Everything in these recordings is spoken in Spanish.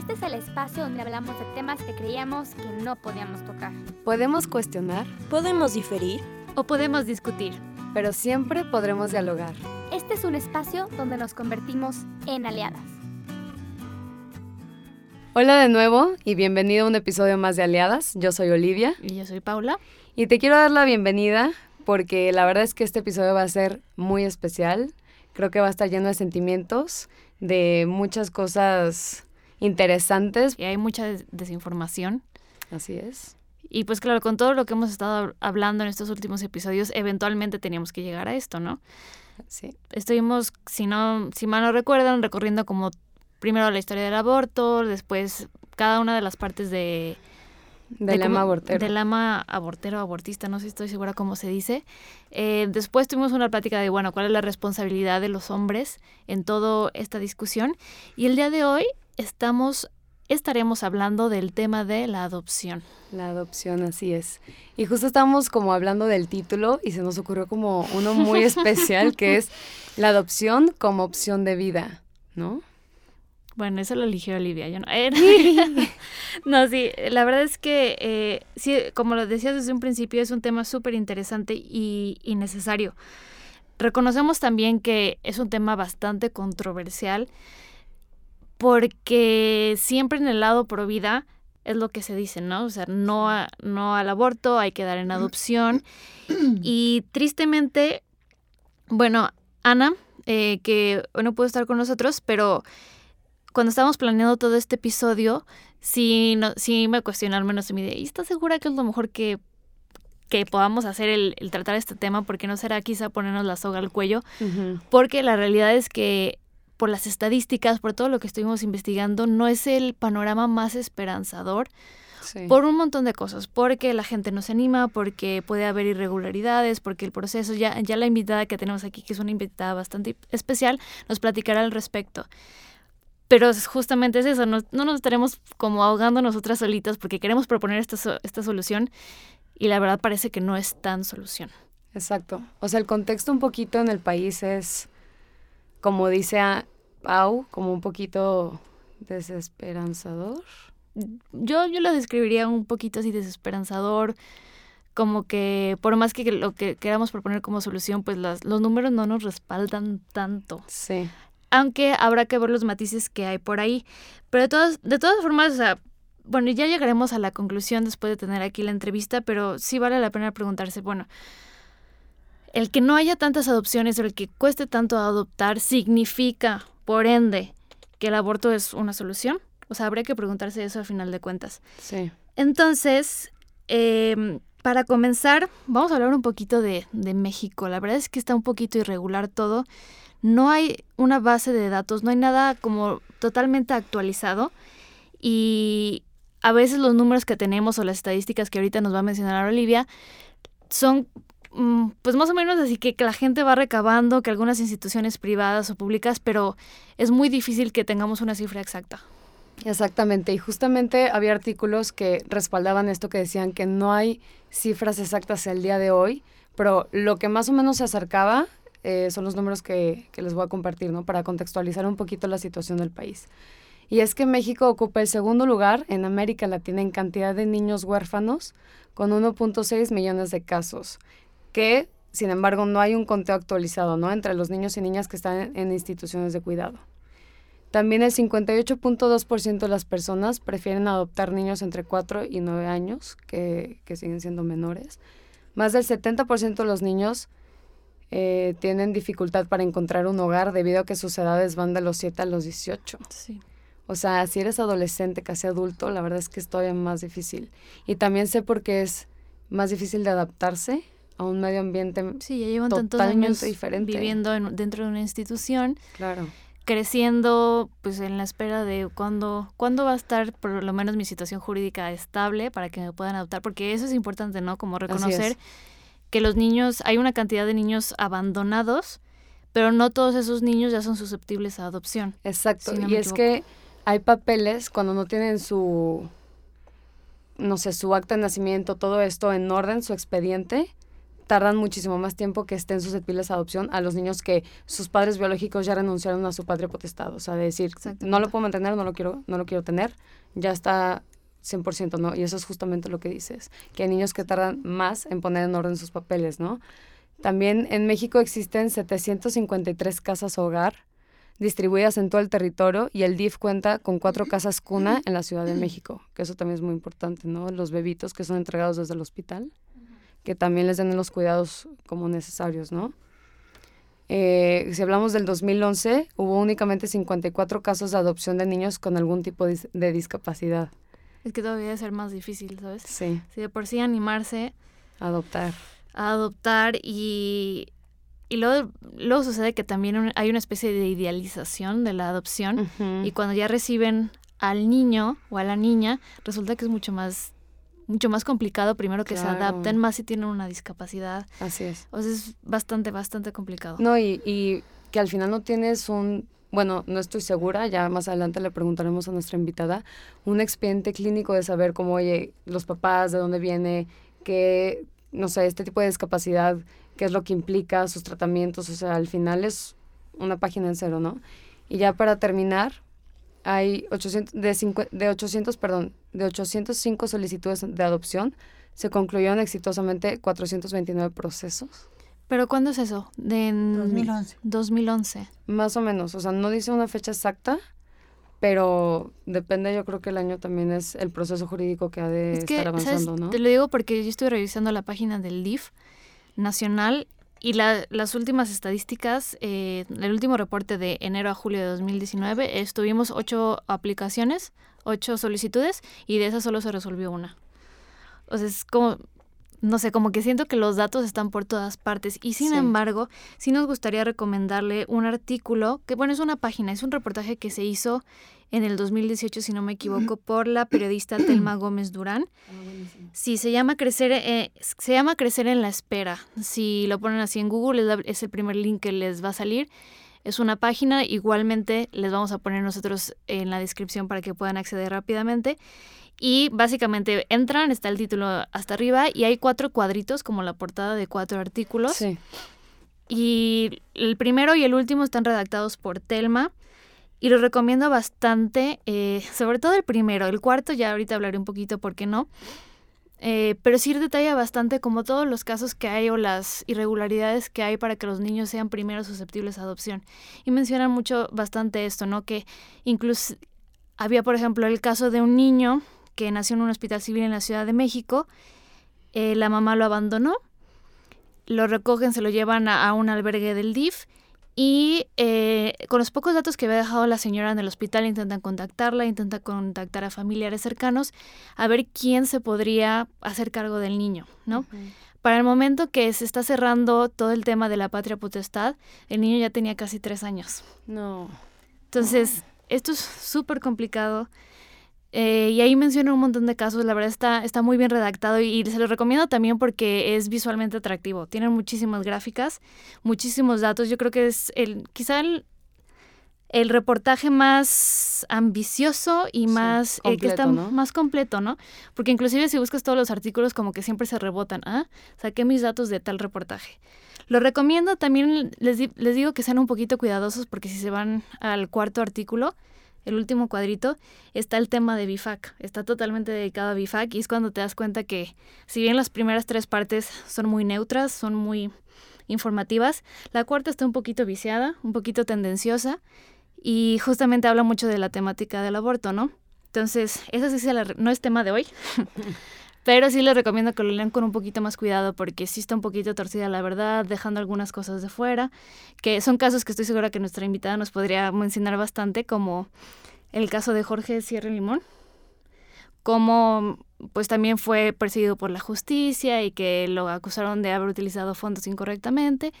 Este es el espacio donde hablamos de temas que creíamos que no podíamos tocar. Podemos cuestionar Podemos diferir. O podemos discutir. pero siempre podremos dialogar. Este es un espacio donde nos convertimos en aliadas. Hola de nuevo y bienvenido a un episodio más de Aliadas. Yo soy Olivia Y yo soy Paula. y te quiero dar la bienvenida porque la verdad es que este episodio va a ser muy especial. Creo que va a estar lleno de sentimientos, de muchas cosas interesantes. Y hay mucha des- desinformación. Así es. Y pues claro, con todo lo que hemos estado hab- hablando en estos últimos episodios, eventualmente teníamos que llegar a esto, ¿no? Sí. Estuvimos, si no, si mal no recuerdan, recorriendo como primero la historia del aborto, después cada una de las partes de... Del de cómo- abortero. Del lema abortero abortista, no sé si estoy segura cómo se dice. Eh, después tuvimos una plática de, bueno, cuál es la responsabilidad de los hombres en toda esta discusión. Y el día de hoy estamos, estaremos hablando del tema de la adopción. La adopción, así es. Y justo estábamos como hablando del título y se nos ocurrió como uno muy especial que es la adopción como opción de vida, ¿no? Bueno, eso lo eligió Olivia, yo no. eh, no, sí, la verdad es que, eh, sí, como lo decías desde un principio, es un tema súper interesante y, y necesario. Reconocemos también que es un tema bastante controversial porque siempre en el lado pro vida es lo que se dice, ¿no? O sea, no, a- no al aborto, hay que dar en adopción. y tristemente, bueno, Ana, eh, que no pudo estar con nosotros, pero cuando estábamos planeando todo este episodio, sí, no, sí me cuestioné al menos en mi idea, ¿y estás segura que es lo mejor que, que podamos hacer el, el tratar este tema? Porque no será quizá ponernos la soga al cuello, porque la realidad es que por las estadísticas, por todo lo que estuvimos investigando, no es el panorama más esperanzador Sí. por un montón de cosas, porque la gente no se anima, porque puede haber irregularidades, porque el proceso, ya, ya la invitada que tenemos aquí, que es una invitada bastante especial, nos platicará al respecto. Pero es- justamente es eso, no, no nos estaremos como ahogando nosotras solitas porque queremos proponer esta, esta solución y la verdad parece que no es tan solución. Exacto. O sea, el contexto un poquito en el país es, como dice a Pau, como un poquito desesperanzador. Yo, yo lo describiría un poquito así desesperanzador, como que por más que lo que queramos proponer como solución, pues las, los números no nos respaldan tanto. Sí. aunque habrá que ver los matices que hay por ahí. Pero de todas, de todas formas, o sea, bueno, ya llegaremos a la conclusión después de tener aquí la entrevista, pero sí vale la pena preguntarse, bueno, el que no haya tantas adopciones o el que cueste tanto adoptar significa, por ende, que el aborto es una solución. O sea, habría que preguntarse eso al final de cuentas. Sí. Entonces, em, para comenzar, vamos a hablar un poquito de, de México. La verdad es que está un poquito irregular todo. No hay una base de datos, no hay nada como totalmente actualizado. Y a veces los números que tenemos o las estadísticas que ahorita nos va a mencionar Olivia son pues más o menos así que, que la gente va recabando, que algunas instituciones privadas o públicas, pero es muy difícil que tengamos una cifra exacta. Exactamente. Y justamente había artículos que respaldaban esto que decían que no hay cifras exactas el día de hoy, pero lo que más o menos se acercaba eh, son los números que, que les voy a compartir, ¿no? Para contextualizar un poquito la situación del país. Y es que México ocupa el segundo lugar en América Latina en cantidad de niños huérfanos, con 1.6 millones de casos, que, sin embargo, no hay un conteo actualizado, ¿no? Entre los niños y niñas que están en, instituciones de cuidado. También el 58.2% de las personas prefieren adoptar niños entre 4 y 9 años, que, que siguen siendo menores. Más del 70% de los niños eh, tienen dificultad para encontrar un hogar debido a que sus edades van de los 7 a los 18. Sí. O sea, si eres adolescente, casi adulto, la verdad es que es todavía más difícil. Y también sé por qué es más difícil de adaptarse a un medio ambiente. Sí, ya llevan tantos años diferente. viviendo en- dentro de una institución, Claro. creciendo, pues en la espera de cuándo, cuándo va a estar por lo menos mi situación jurídica estable para que me puedan adoptar, porque eso es importante, ¿no? Como reconocer que los niños, hay una cantidad de niños abandonados, pero no todos esos niños ya son susceptibles a adopción. Exacto. Si no y es que hay papeles cuando no tienen su, no sé, su acta de nacimiento, todo esto en orden, su expediente, tardan muchísimo más tiempo que estén susceptibles a adopción a los niños que sus padres biológicos ya renunciaron a su padre potestad. O sea, de decir, no lo puedo mantener, no lo quiero, no lo quiero tener, ya está 100%, ¿no? Y eso es justamente lo que dices, que hay niños que tardan más en poner en orden sus papeles, ¿no? También en México existen 753 casas hogar distribuidas en todo el territorio y el DIF cuenta con cuatro casas cuna en la Ciudad de México, que eso también es muy importante, ¿no? Los bebitos que son entregados desde el hospital que también les den los cuidados como necesarios, ¿no? Eh, si hablamos del 2011, hubo únicamente 54 casos de adopción de niños con algún tipo de, discapacidad. Es que todavía debe ser más difícil, ¿sabes? Sí. Si de por sí animarse. A adoptar. A adoptar y, y luego, luego sucede que también hay una especie de idealización de la adopción y cuando ya reciben al niño o a la niña, resulta que es mucho más mucho más complicado primero que se adapten, más si tienen una discapacidad. Así es. O sea, es bastante, bastante complicado. No, y, y que al final no tienes un, bueno, no estoy segura, ya más adelante le preguntaremos a nuestra invitada, un expediente clínico de saber cómo, oye, los papás, de dónde viene, qué, no sé, este tipo de discapacidad, qué es lo que implica, sus tratamientos, o sea, al final es una página en cero, ¿no? Y ya para terminar, hay 800, de, de 800, perdón, de 805 solicitudes de adopción, se concluyeron exitosamente 429 procesos. ¿Pero cuándo es eso? De 2011. 2011. Más o menos, o sea, no dice una fecha exacta, pero depende, yo creo que el año también es el proceso jurídico que ha de estar avanzando, ¿no? Te lo digo porque yo estoy revisando la página del DIF nacional y las últimas estadísticas, eh, el último reporte de enero a julio de 2019, estuvimos ocho aplicaciones, ocho solicitudes, y de esas solo se resolvió una. O sea, es como, no sé, como que siento que los datos están por todas partes. Y sin embargo, sí nos gustaría recomendarle un artículo, que bueno, es una página, es un reportaje que se hizo en el 2018, si no me equivoco, por la periodista Telma Gómez Durán. Ah, sí, se llama Crecer, eh, se llama Crecer en la Espera. Si lo ponen así en Google, es, el primer link que les va a salir. Es una página, igualmente les vamos a poner nosotros en la descripción para que puedan acceder rápidamente. Y básicamente entran, está el título hasta arriba y hay cuatro cuadritos como la portada de cuatro artículos. Sí. Y el primero y el último están redactados por Telma y lo recomiendo bastante, eh, sobre todo el primero, el cuarto ya ahorita hablaré un poquito por qué no, eh, pero sí detalla bastante como todos los casos que hay o las irregularidades que hay para que los niños sean primero susceptibles a adopción. Y mencionan mucho bastante esto, ¿no? Que incluso había, por ejemplo, el caso de un niño que nació en un hospital civil en la Ciudad de México, eh, la mamá lo abandonó, lo recogen, se lo llevan a, a un albergue del DIF y eh, con los pocos datos que había dejado la señora en el hospital, intentan contactarla, intentan contactar a familiares cercanos, a ver quién se podría hacer cargo del niño, ¿no? Para el momento que se está cerrando todo el tema de la patria potestad, el niño ya tenía casi tres años. No. Entonces, esto es súper complicado. Eh, y ahí menciona un montón de casos, la verdad está, está muy bien redactado y, se lo recomiendo también porque es visualmente atractivo. Tienen muchísimas gráficas, muchísimos datos. Yo creo que es el quizá el, el reportaje más ambicioso y más eh, que está más completo, ¿no? Porque inclusive si buscas todos los artículos como que siempre se rebotan, ah, saqué mis datos de tal reportaje. Lo recomiendo también les, les digo que sean un poquito cuidadosos porque si se van al cuarto artículo, el último cuadrito, está el tema de BIFAC. Está totalmente dedicado a BIFAC y es cuando te das cuenta que si bien las primeras tres partes son muy neutras, son muy informativas, la cuarta está un poquito viciada, un poquito tendenciosa y justamente habla mucho de la temática del aborto, ¿no? Entonces, esa sí no es tema de hoy, Pero sí les recomiendo que lo lean con un poquito más cuidado porque sí está un poquito torcida la verdad, dejando algunas cosas de fuera, que son casos que estoy segura que nuestra invitada nos podría mencionar bastante, como el caso de Jorge Sierra Limón, como pues también fue perseguido por la justicia y que lo acusaron de haber utilizado fondos incorrectamente.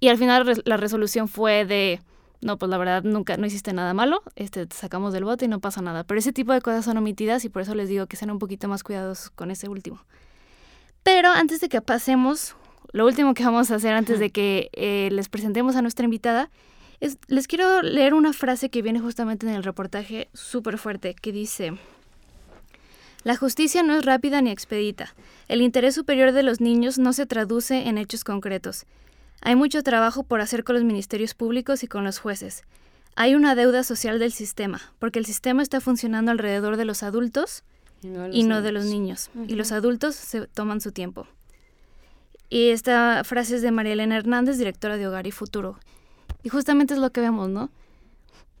Y al final la resolución fue de no, pues la verdad nunca, no hiciste nada malo, este, te sacamos del bote y no pasa nada. Pero ese tipo de cosas son omitidas y por eso les digo que sean un poquito más cuidadosos con ese último. Pero antes de que pasemos, lo último que vamos a hacer antes de que eh, les presentemos a nuestra invitada, es, les quiero leer una frase que viene justamente en el reportaje súper fuerte, que dice, La justicia no es rápida ni expedita. El interés superior de los niños no se traduce en hechos concretos. Hay mucho trabajo por hacer con los ministerios públicos y con los jueces. Hay una deuda social del sistema, porque el sistema está funcionando alrededor de los adultos y no de los, niños. Y los adultos se toman su tiempo. Y esta frase es de María Elena Hernández, directora de Hogar y Futuro. Y justamente es lo que vemos, ¿no?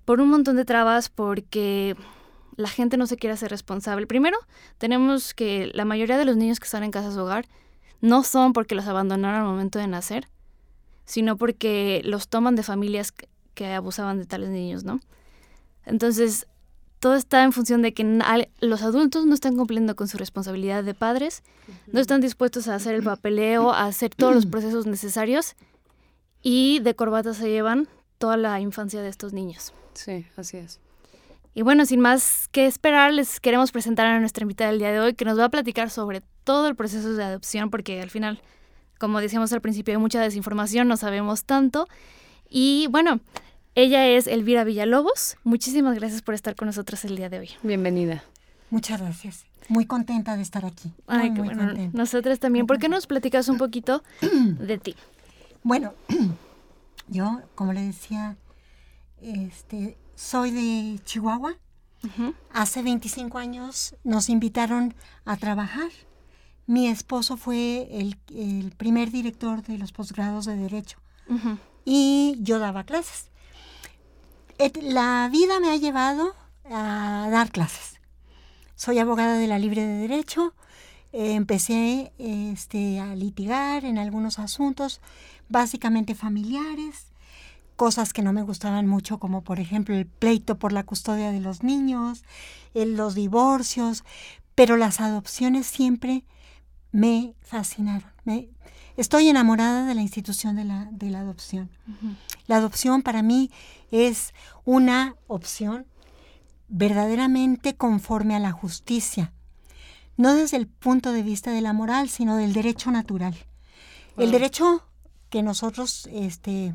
Por un montón de trabas, porque la gente no se quiere hacer responsable. Primero, tenemos que la mayoría de los niños que están en casas hogar no son porque los abandonaron al momento de nacer, sino porque los toman de familias que abusaban de tales niños, ¿no? Entonces, todo está en función de que los adultos no están cumpliendo con su responsabilidad de padres, no están dispuestos a hacer el papeleo, a hacer todos los procesos necesarios y de corbata se llevan toda la infancia de estos niños. Sí, así es. Y bueno, sin más que esperar, les queremos presentar a nuestra invitada del día de hoy que nos va a platicar sobre todo el proceso de adopción, porque al final, como decíamos al principio, hay mucha desinformación, no sabemos tanto. Y bueno, ella es Elvira Villalobos. Muchísimas gracias por estar con nosotros el día de hoy. Bienvenida. Muchas gracias. Muy contenta de estar aquí. Ay, qué bueno. Nosotras también. ¿Por qué nos platicas un poquito de ti? Bueno, yo, como le decía, este, soy de Chihuahua. Hace 25 años nos invitaron a trabajar. Mi esposo fue el, primer director de los posgrados de Derecho y yo daba clases. La vida me ha llevado a dar clases. Soy abogada de la Libre de Derecho. empecé este, a litigar en algunos asuntos, básicamente familiares cosas que no me gustaban mucho, como por ejemplo el pleito por la custodia de los niños, los divorcios, pero las adopciones siempre me fascinaron. Me, estoy enamorada de la institución de la, de la adopción. La adopción para mí es una opción verdaderamente conforme a la justicia, no desde el punto de vista de la moral, sino del derecho natural. El derecho que nosotros este,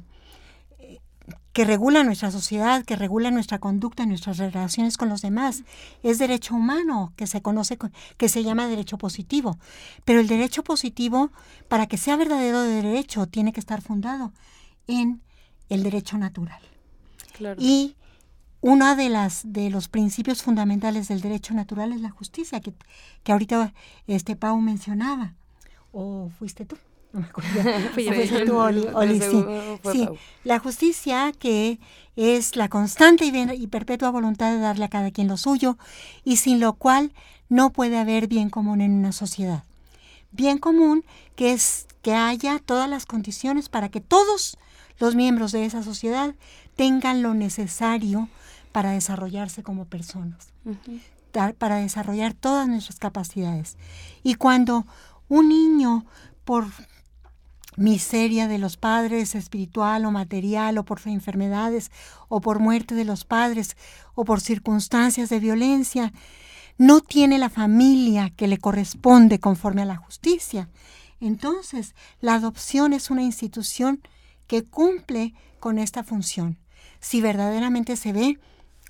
que regula nuestra sociedad, que regula nuestra conducta, nuestras relaciones con los demás. Es derecho humano, que se conoce, que se llama derecho positivo. Pero el derecho positivo, para que sea verdadero de derecho, tiene que estar fundado en el derecho natural. Y uno de, las, de los principios fundamentales del derecho natural es la justicia, que, que ahorita este Pau mencionaba. ¿O fuiste tú? No me acuerdo. sí, la justicia que es la constante y, perpetua voluntad de darle a cada quien lo suyo y sin lo cual no puede haber bien común en una sociedad. Bien común que es que haya todas las condiciones para que todos los miembros de esa sociedad tengan lo necesario para desarrollarse como personas, para desarrollar todas nuestras capacidades. Y cuando un niño, por miseria de los padres espiritual o material o por enfermedades o por muerte de los padres o por circunstancias de violencia, no tiene la familia que le corresponde conforme a la justicia. Entonces, la adopción es una institución que cumple con esta función. Si verdaderamente se ve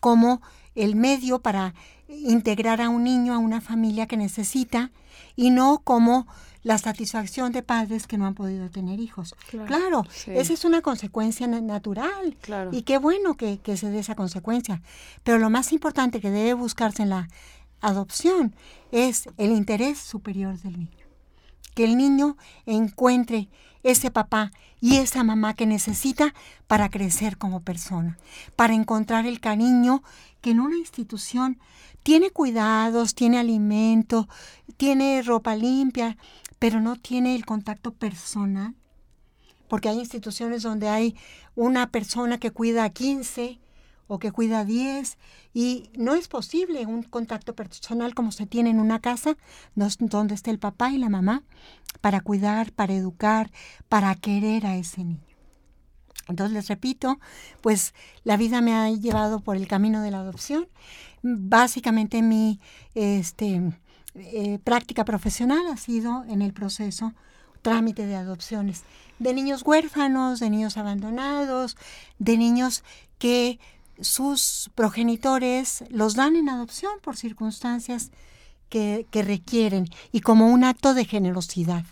como el medio para integrar a un niño a una familia que necesita y no como la satisfacción de padres que no han podido tener hijos. Claro, esa es una consecuencia natural. Y qué bueno que, que se dé esa consecuencia. Pero lo más importante que debe buscarse en la adopción es el interés superior del niño. Que el niño encuentre ese papá y esa mamá que necesita para crecer como persona, para encontrar el cariño que en una institución tiene cuidados, tiene alimento, tiene ropa limpia, pero no tiene el contacto personal, porque hay instituciones donde hay una persona que cuida a 15 o que cuida a 10 y no es posible un contacto personal como se tiene en una casa donde está el papá y la mamá para cuidar, para educar, para querer a ese niño. Entonces les repito, pues la vida me ha llevado por el camino de la adopción. Básicamente mi este, eh, práctica profesional ha sido en el proceso trámite de adopciones de niños huérfanos, de niños abandonados, de niños que sus progenitores los dan en adopción por circunstancias que, que requieren y como un acto de generosidad,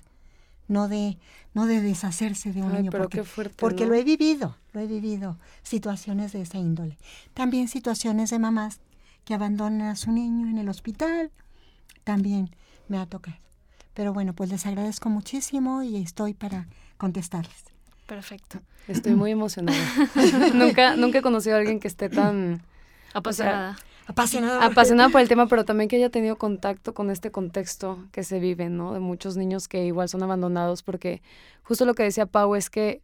no de, no de deshacerse de un Ay, niño. pero porque qué fuerte, porque ¿no? lo he vivido, lo he vivido, situaciones de esa índole. También situaciones de mamás que abandonan a su niño en el hospital, también me ha tocado. Pero bueno, pues les agradezco muchísimo y estoy para contestarles. Perfecto. Estoy muy emocionada. nunca, nunca he conocido a alguien que esté tan Apasionada. Apasionado. apasionada por el tema, pero también que haya tenido contacto con este contexto que se vive, ¿no? De muchos niños que igual son abandonados, porque justo lo que decía Pau es que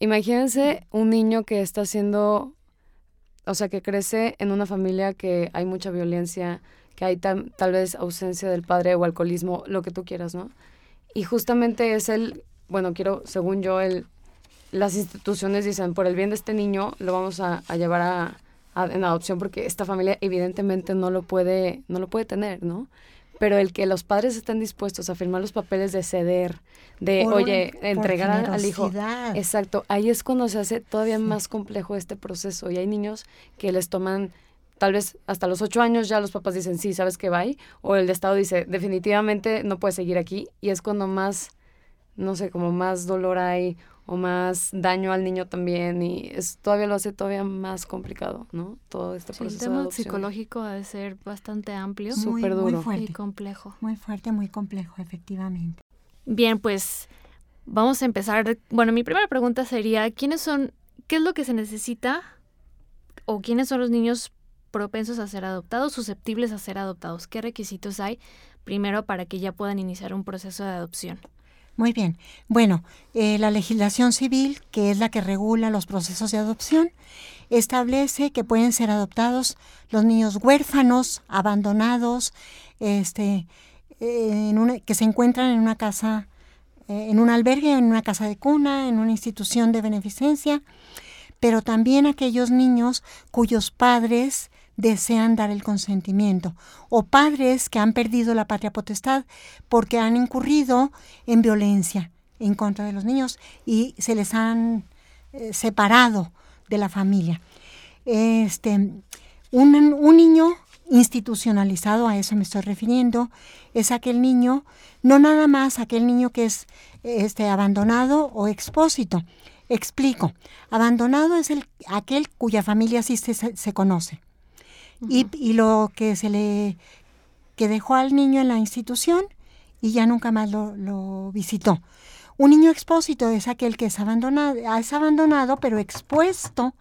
imagínense un niño que está siendo, o sea, que crece en una familia que hay mucha violencia, que hay tal, tal vez ausencia del padre o alcoholismo, lo que tú quieras, ¿no? Y justamente es el, bueno, quiero, según yo, el, las instituciones dicen, por el bien de este niño, lo vamos a, a llevar a, a- en adopción porque esta familia evidentemente no lo puede, no lo puede tener, ¿no? Pero el que los padres estén dispuestos a firmar los papeles de ceder, de, Por- oye, por entregar al- hijo. Exacto, ahí es cuando se hace todavía Sí. más complejo este proceso. Y hay niños que les toman, tal vez hasta los ocho años ya los papás dicen, sí, ¿sabes qué va? ahí?", O el Estado dice, definitivamente no puedes seguir aquí. Y es cuando más, no sé, como más dolor hay o más daño al niño también. Y es todavía lo hace todavía más complicado, ¿no? Todo este Sí, el proceso de tema psicológico ha de ser bastante amplio muy, súper muy duro. y fuerte. complejo. Muy fuerte, muy complejo, efectivamente. Bien, pues vamos a empezar. Bueno, mi primera pregunta sería, ¿quiénes son, qué es lo que se necesita o quiénes son los niños propensos a ser adoptados, susceptibles a ser adoptados? ¿Qué requisitos hay primero para que ya puedan iniciar un proceso de adopción? Muy bien. Bueno, eh, la legislación civil, que es la que regula los procesos de adopción, establece que pueden ser adoptados los niños huérfanos, abandonados, este, eh, que se encuentran en una casa, eh, en un albergue, en una casa de cuna, en una institución de beneficencia, pero también aquellos niños cuyos padres desean dar el consentimiento o padres que han perdido la patria potestad porque han incurrido en violencia en contra de los niños y se les han eh, separado de la familia. Este, un, un niño institucionalizado, a eso me estoy refiriendo, es aquel niño, no nada más aquel niño que es este, abandonado o expósito. Explico, abandonado es el, aquel cuya familia sí se, se conoce. Y, y lo que se le que dejó al niño en la institución y ya nunca más lo, lo visitó. Un niño expósito es aquel que es abandonado, es abandonado pero expuesto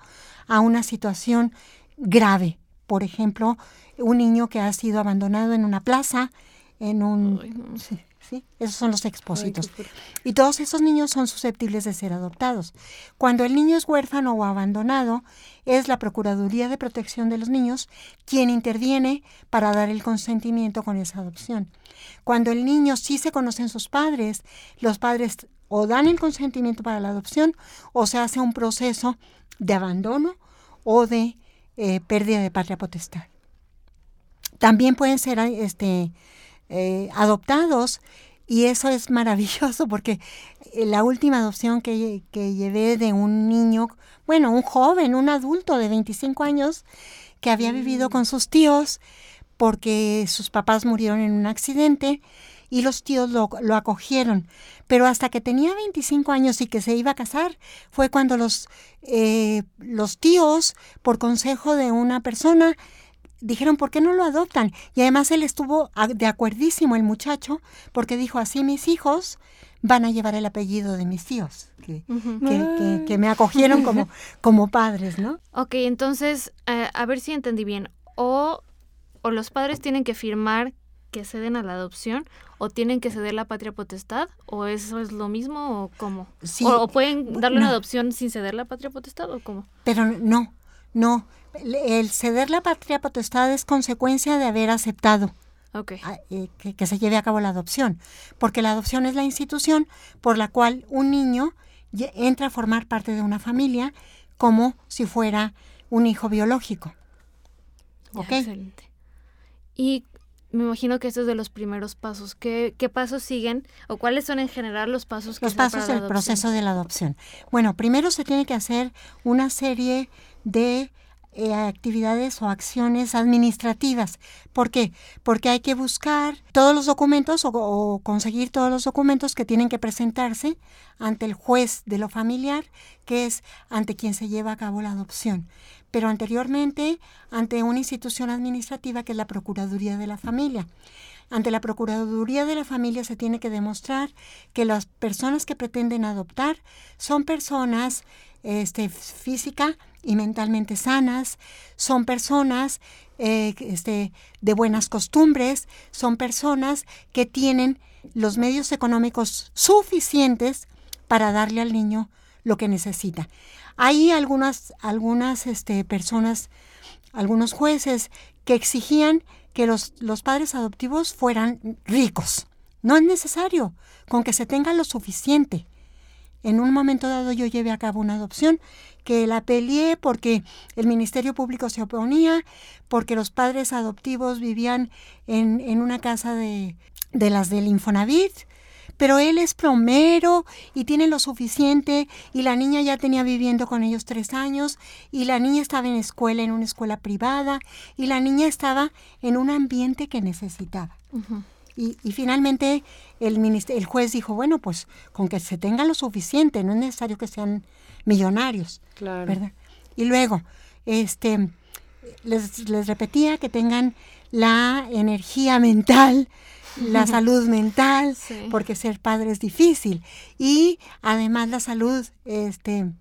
a una situación grave. Por ejemplo, un niño que ha sido abandonado en una plaza, en un... Ay, no. sí, sí, esos son los expósitos. Y todos esos niños son susceptibles de ser adoptados. Cuando el niño es huérfano o abandonado, es la Procuraduría de Protección de los Niños quien interviene para dar el consentimiento con esa adopción. Cuando el niño sí se conocen sus padres, los padres o dan el consentimiento para la adopción o se hace un proceso de abandono o de eh, pérdida de patria potestad. También pueden ser este, eh, adoptados y eso es maravilloso porque eh, la última adopción que, que, llevé de un niño, bueno, un joven, un adulto de 25 años que había vivido con sus tíos porque sus papás murieron en un accidente y los tíos lo, lo, acogieron. Pero hasta que tenía 25 años y que se iba a casar, fue cuando los, eh, los tíos, por consejo de una persona, dijeron, ¿por qué no lo adoptan? Y además él estuvo de acuerdísimo, el muchacho, porque dijo, así mis hijos van a llevar el apellido de mis tíos, que, uh -huh. que, que, que me acogieron como, como padres, ¿no? Ok, entonces, uh, a ver si entendí bien. O, o los padres tienen que firmar que ceden a la adopción o tienen que ceder la patria potestad o eso es lo mismo o cómo sí, o, o, pueden darle no. una adopción sin ceder la patria potestad o cómo pero no no el ceder la patria potestad es consecuencia de haber aceptado okay. eh, que, que, se lleve a cabo la adopción porque la adopción es la institución por la cual un niño entra a formar parte de una familia como si fuera un hijo biológico ya, excelente y me imagino que este es de los primeros pasos. ¿Qué, ¿Qué, pasos siguen o cuáles son en general los pasos que Los pasos del proceso de la adopción. Bueno, primero se tiene que hacer una serie de eh, actividades o acciones administrativas. ¿Por qué? Porque hay que buscar todos los documentos o, conseguir todos los documentos que tienen que presentarse ante el juez de lo familiar, que es ante quien se lleva a cabo la adopción. Pero anteriormente ante una institución administrativa que es la Procuraduría de la Familia. Ante la Procuraduría de la Familia se tiene que demostrar que las personas que pretenden adoptar son personas este, física y mentalmente sanas, son personas eh, este, de buenas costumbres, son personas que tienen los medios económicos suficientes para darle al niño lo que necesita. Hay algunas, algunas este, personas, algunos jueces que exigían que los, los padres adoptivos fueran ricos. No es necesario, con que se tenga lo suficiente en un momento dado yo llevé a cabo una adopción que la peleé porque el Ministerio Público se oponía, porque los padres adoptivos vivían en, una casa de, de las del Infonavit, pero él es plomero y tiene lo suficiente y la niña ya tenía viviendo con ellos tres años y la niña estaba en escuela, en una escuela privada y la niña estaba en un ambiente que necesitaba. Y, finalmente el, el juez dijo, bueno, pues con que se tenga lo suficiente, no es necesario que sean millonarios. Claro. ¿verdad? Y luego, este, les, les repetía que tengan la energía mental, la salud mental, porque ser padre es difícil. Y además la salud este,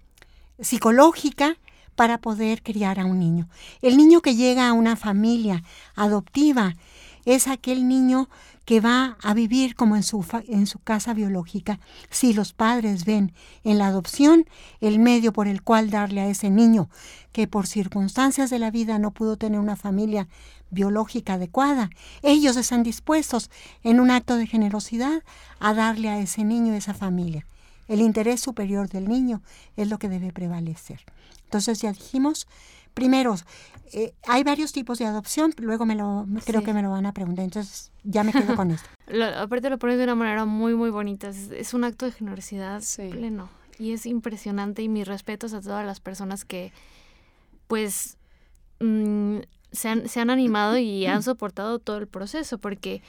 psicológica para poder criar a un niño. El niño que llega a una familia adoptiva es aquel niño que va a vivir como en su, en su casa biológica si los padres ven en la adopción el medio por el cual darle a ese niño que por circunstancias de la vida no pudo tener una familia biológica adecuada. Ellos están dispuestos en un acto de generosidad a darle a ese niño esa familia. El interés superior del niño es lo que debe prevalecer. Entonces ya dijimos, primero, eh, hay varios tipos de adopción, luego me lo creo que me lo van a preguntar, entonces ya me quedo con esto. aparte lo pones de una manera muy muy bonita, es, un acto de generosidad pleno y es impresionante y mis respetos a todas las personas que pues mm, se, han, se han animado y han soportado todo el proceso porque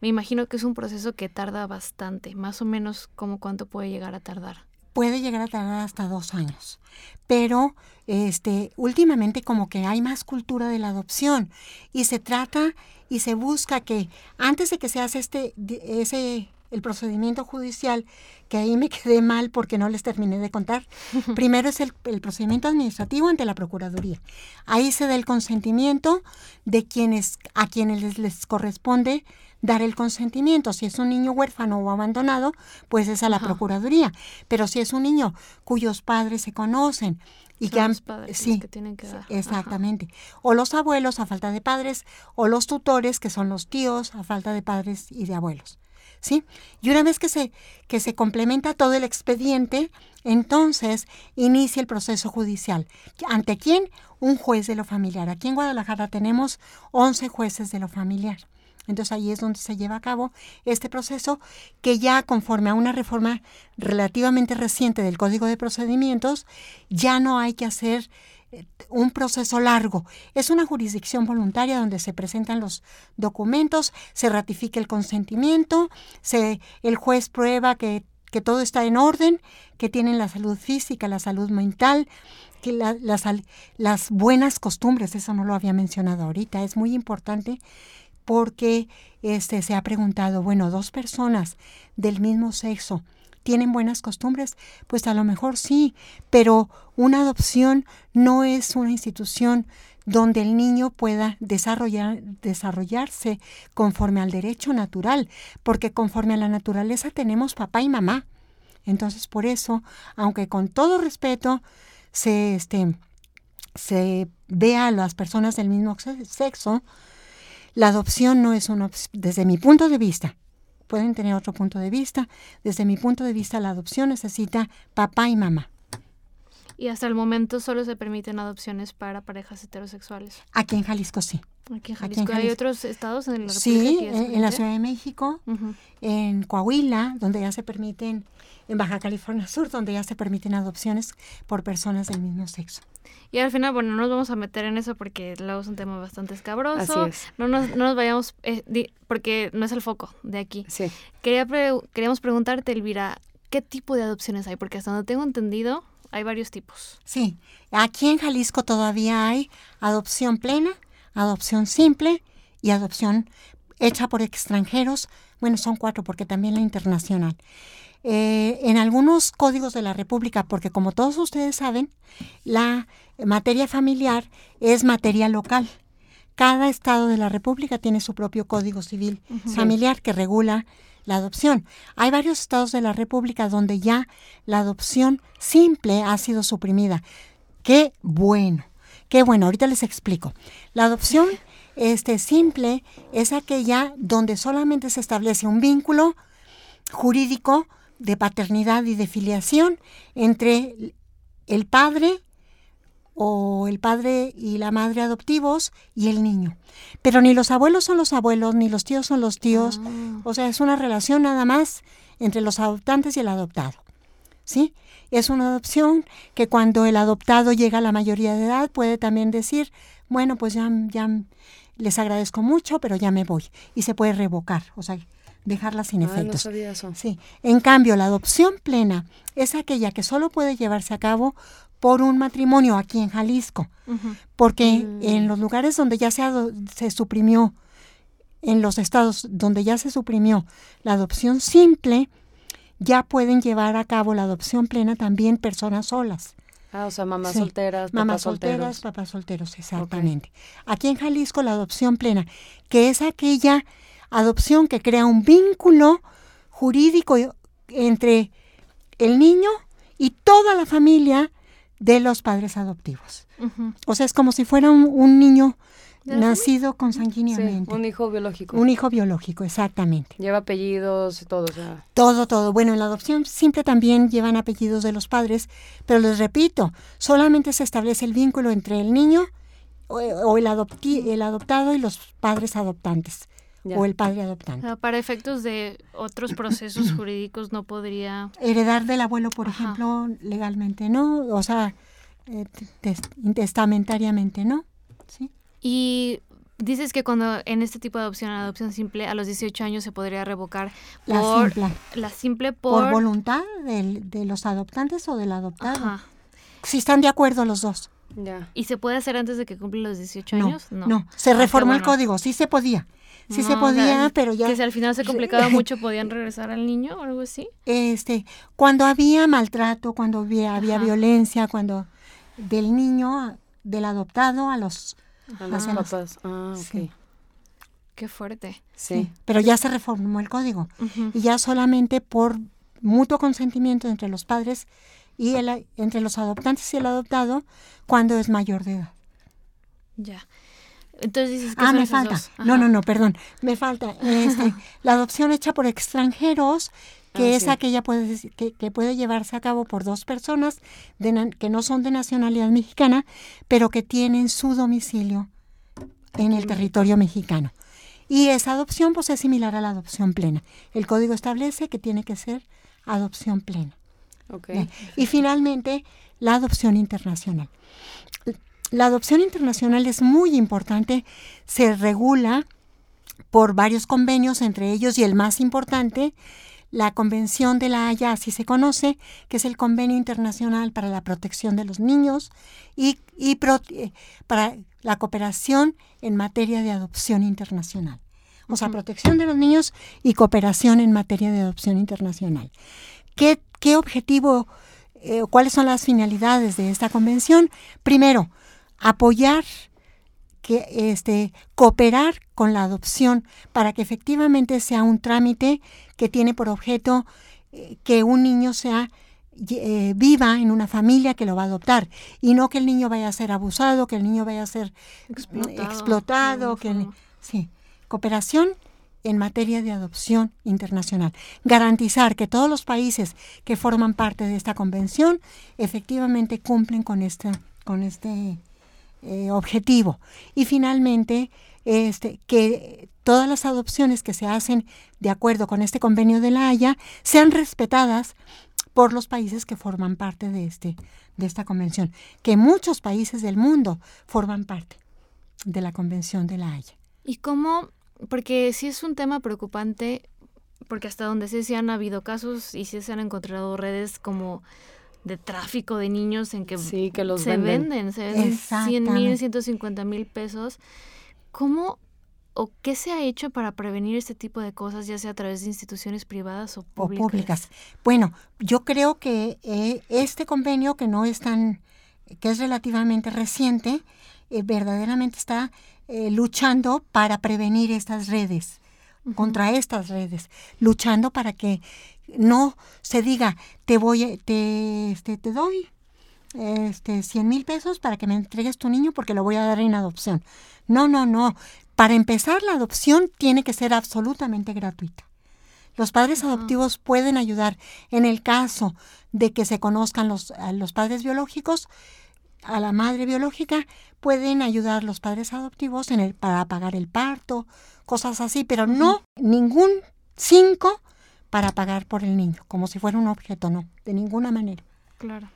me imagino que es un proceso que tarda bastante, más o menos como cuánto puede llegar a tardar puede llegar a tardar hasta dos años. Pero este, últimamente como que hay más cultura de la adopción y se trata y se busca que antes de que se hace este, ese, el procedimiento judicial, que ahí me quedé mal porque no les terminé de contar, primero es el, el procedimiento administrativo ante la Procuraduría. Ahí se da el consentimiento de quienes, a quienes les, les corresponde dar el consentimiento. Si es un niño huérfano o abandonado, pues es a la Procuraduría. Pero si es un niño cuyos padres se conocen y que han, los padres sí, que tienen que dar. Exactamente. O los abuelos a falta de padres, o los tutores, que son los tíos, a falta de padres y de abuelos. ¿Sí? Y una vez que se, que se complementa todo el expediente, entonces inicia el proceso judicial. ¿Ante quién? Un juez de lo familiar. Aquí en Guadalajara tenemos 11 jueces de lo familiar. Entonces ahí es donde se lleva a cabo este proceso que ya conforme a una reforma relativamente reciente del Código de Procedimientos, ya no hay que hacer eh, un proceso largo. Es una jurisdicción voluntaria donde se presentan los documentos, se ratifica el consentimiento, se, el juez prueba que, que todo está en orden, que tienen la salud física, la salud mental, que las, las buenas costumbres, eso no lo había mencionado ahorita, es muy importante porque este, se ha preguntado, bueno, dos personas del mismo sexo tienen buenas costumbres, pues a lo mejor sí, pero una adopción no es una institución donde el niño pueda desarrollar, desarrollarse conforme al derecho natural, porque conforme a la naturaleza tenemos papá y mamá. Entonces, por eso, aunque con todo respeto se, este, se vea a las personas del mismo sexo, la adopción no es una desde mi punto de vista, pueden tener otro punto de vista, desde mi punto de vista la adopción necesita papá y mamá. Y hasta el momento solo se permiten adopciones para parejas heterosexuales. Aquí en Jalisco sí. Aquí en Aquí en Jalisco. ¿Hay Jalisco. otros estados en la República Sí, que ya se en, en la? Ciudad de México, en Coahuila, donde ya se permiten, en Baja California Sur, donde ya se permiten adopciones por personas del mismo sexo. Y al final, bueno, no nos vamos a meter en eso porque luego es un tema bastante escabroso. Así es. No nos, no nos vayamos, eh, di- porque no es el foco de aquí. Sí. Quería pre- queríamos preguntarte, Elvira, ¿qué tipo de adopciones hay? Porque hasta donde tengo entendido, hay varios tipos. Sí, aquí en Jalisco todavía hay adopción plena, adopción simple y adopción hecha por extranjeros. Bueno, son cuatro porque también la internacional. Eh, en algunos códigos de la República, porque como todos ustedes saben, la materia familiar es materia local. Cada estado de la República tiene su propio código civil familiar que regula la adopción. Hay varios estados de la República donde ya la adopción simple ha sido suprimida. Qué bueno, qué bueno. Ahorita les explico. La adopción este, simple es aquella donde solamente se establece un vínculo jurídico de paternidad y de filiación entre el padre o el padre y la madre adoptivos y el niño. Pero ni los abuelos son los abuelos, ni los tíos son los tíos. O sea, es una relación nada más entre los adoptantes y el adoptado. ¿Sí? Es una adopción que cuando el adoptado llega a la mayoría de edad puede también decir, bueno, pues ya, ya les agradezco mucho, pero ya me voy. Y se puede revocar, o sea, dejarla sin Ay, no efectos. sabía eso. Sí. En cambio, la adopción plena es aquella que solo puede llevarse a cabo por un matrimonio aquí en Jalisco, porque Mm. en los lugares donde ya se, se suprimió, en los estados donde ya se suprimió la adopción simple, ya pueden llevar a cabo la adopción plena también personas solas. Ah, o sea, mamás Sí. solteras, Mamás papás solteras, solteros. papás solteros, exactamente. Aquí en Jalisco la adopción plena, que es aquella adopción que crea un vínculo jurídico entre el niño y toda la familia de los padres adoptivos. O sea, es como si fuera un, un niño ¿De la nacido Sí, consanguíneamente. un hijo biológico. un hijo biológico, exactamente. Lleva apellidos y todo, o sea. Todo, todo. Bueno, en la adopción simple también llevan apellidos de los padres, pero les repito, solamente se establece el vínculo entre el niño o, o el, adopti- el adoptado y los padres adoptantes Ya. o el padre adoptante. sea, para efectos de otros procesos jurídicos no podría... Heredar del abuelo, por Ajá. ejemplo, legalmente no, o sea, eh, tes- testamentariamente no. ¿sí? Y dices que cuando en este tipo de adopción, la adopción simple, a los 18 años se podría revocar La por... simple. La simple Por, por... voluntad del- de los adoptantes o del adoptado. Ajá. Si están de acuerdo los dos. Ya. ¿Y se puede hacer antes de que cumplan los 18 No, años? no, Se Ah, reformó el bueno. código, sí se podía. Sí se o podía, sea, pero ya Que si al final se complicaba mucho, ¿podían regresar al niño o algo así? este, cuando había maltrato, cuando había, violencia, cuando del niño, del adoptado a los... A los papás. Ah, ok. Sí. Qué fuerte. Sí. Pero ya se reformó el código. Y ya solamente por mutuo consentimiento entre los padres y el, entre los adoptantes y el adoptado cuando es mayor de edad. Ya. Entonces dices que Ah, me falta. No, no, no, perdón. Me falta. Este, la adopción hecha por extranjeros, que Ah, es sí. aquella puede, que, que puede llevarse a cabo por dos personas de que no son de nacionalidad mexicana, pero que tienen su domicilio en el territorio mexicano. Y esa adopción pues es similar a la adopción plena. El código establece que tiene que ser adopción plena. Y finalmente, la adopción internacional. La adopción internacional es muy importante, se regula por varios convenios, entre ellos y el más importante, la Convención de la Haya, así se conoce, que es el Convenio Internacional para la Protección de los Niños y, y pro- eh, para la cooperación en materia de adopción internacional. O sea, protección de los niños y cooperación en materia de adopción internacional. ¿Qué, qué objetivo, eh, cuáles son las finalidades de esta convención? Primero, apoyar, que, este, cooperar con la adopción para que efectivamente sea un trámite que tiene por objeto eh, que un niño sea eh, viva en una familia que lo va a adoptar y no que el niño vaya a ser abusado, que el niño vaya a ser Explotado, explotado, de que el- sí, cooperación en materia de adopción internacional. Garantizar que todos los países que forman parte de esta convención efectivamente cumplen con este, con este eh, objetivo. Y finalmente, este, que todas las adopciones que se hacen de acuerdo con este convenio de la Haya sean respetadas por los países que forman parte de, este, de esta convención, que muchos países del mundo forman parte de la convención de la Haya. ¿Y cómo? Porque sí es un tema preocupante, porque hasta donde sé si han habido casos y sí se han encontrado redes como de tráfico de niños en que, sí, que los se venden, se venden 100 mil, 150 mil pesos. ¿Cómo o qué se ha hecho para prevenir este tipo de cosas, ya sea a través de instituciones privadas o públicas? O públicas. Bueno, yo creo que eh, este convenio, que no es tan, que es relativamente reciente, eh, verdaderamente está eh, luchando para prevenir estas redes, contra estas redes, luchando para que no se diga, te voy, te, este, te doy este, 100 mil pesos para que me entregues tu niño porque lo voy a dar en adopción. No, no, no. Para empezar, la adopción tiene que ser absolutamente gratuita. Los padres adoptivos pueden ayudar en el caso de que se conozcan los, a los padres biológicos, a la madre biológica, pueden ayudar los padres adoptivos en el, para pagar el parto, cosas así, pero no ningún cinco para pagar por el niño, como si fuera un objeto, no, de ninguna manera. Claro.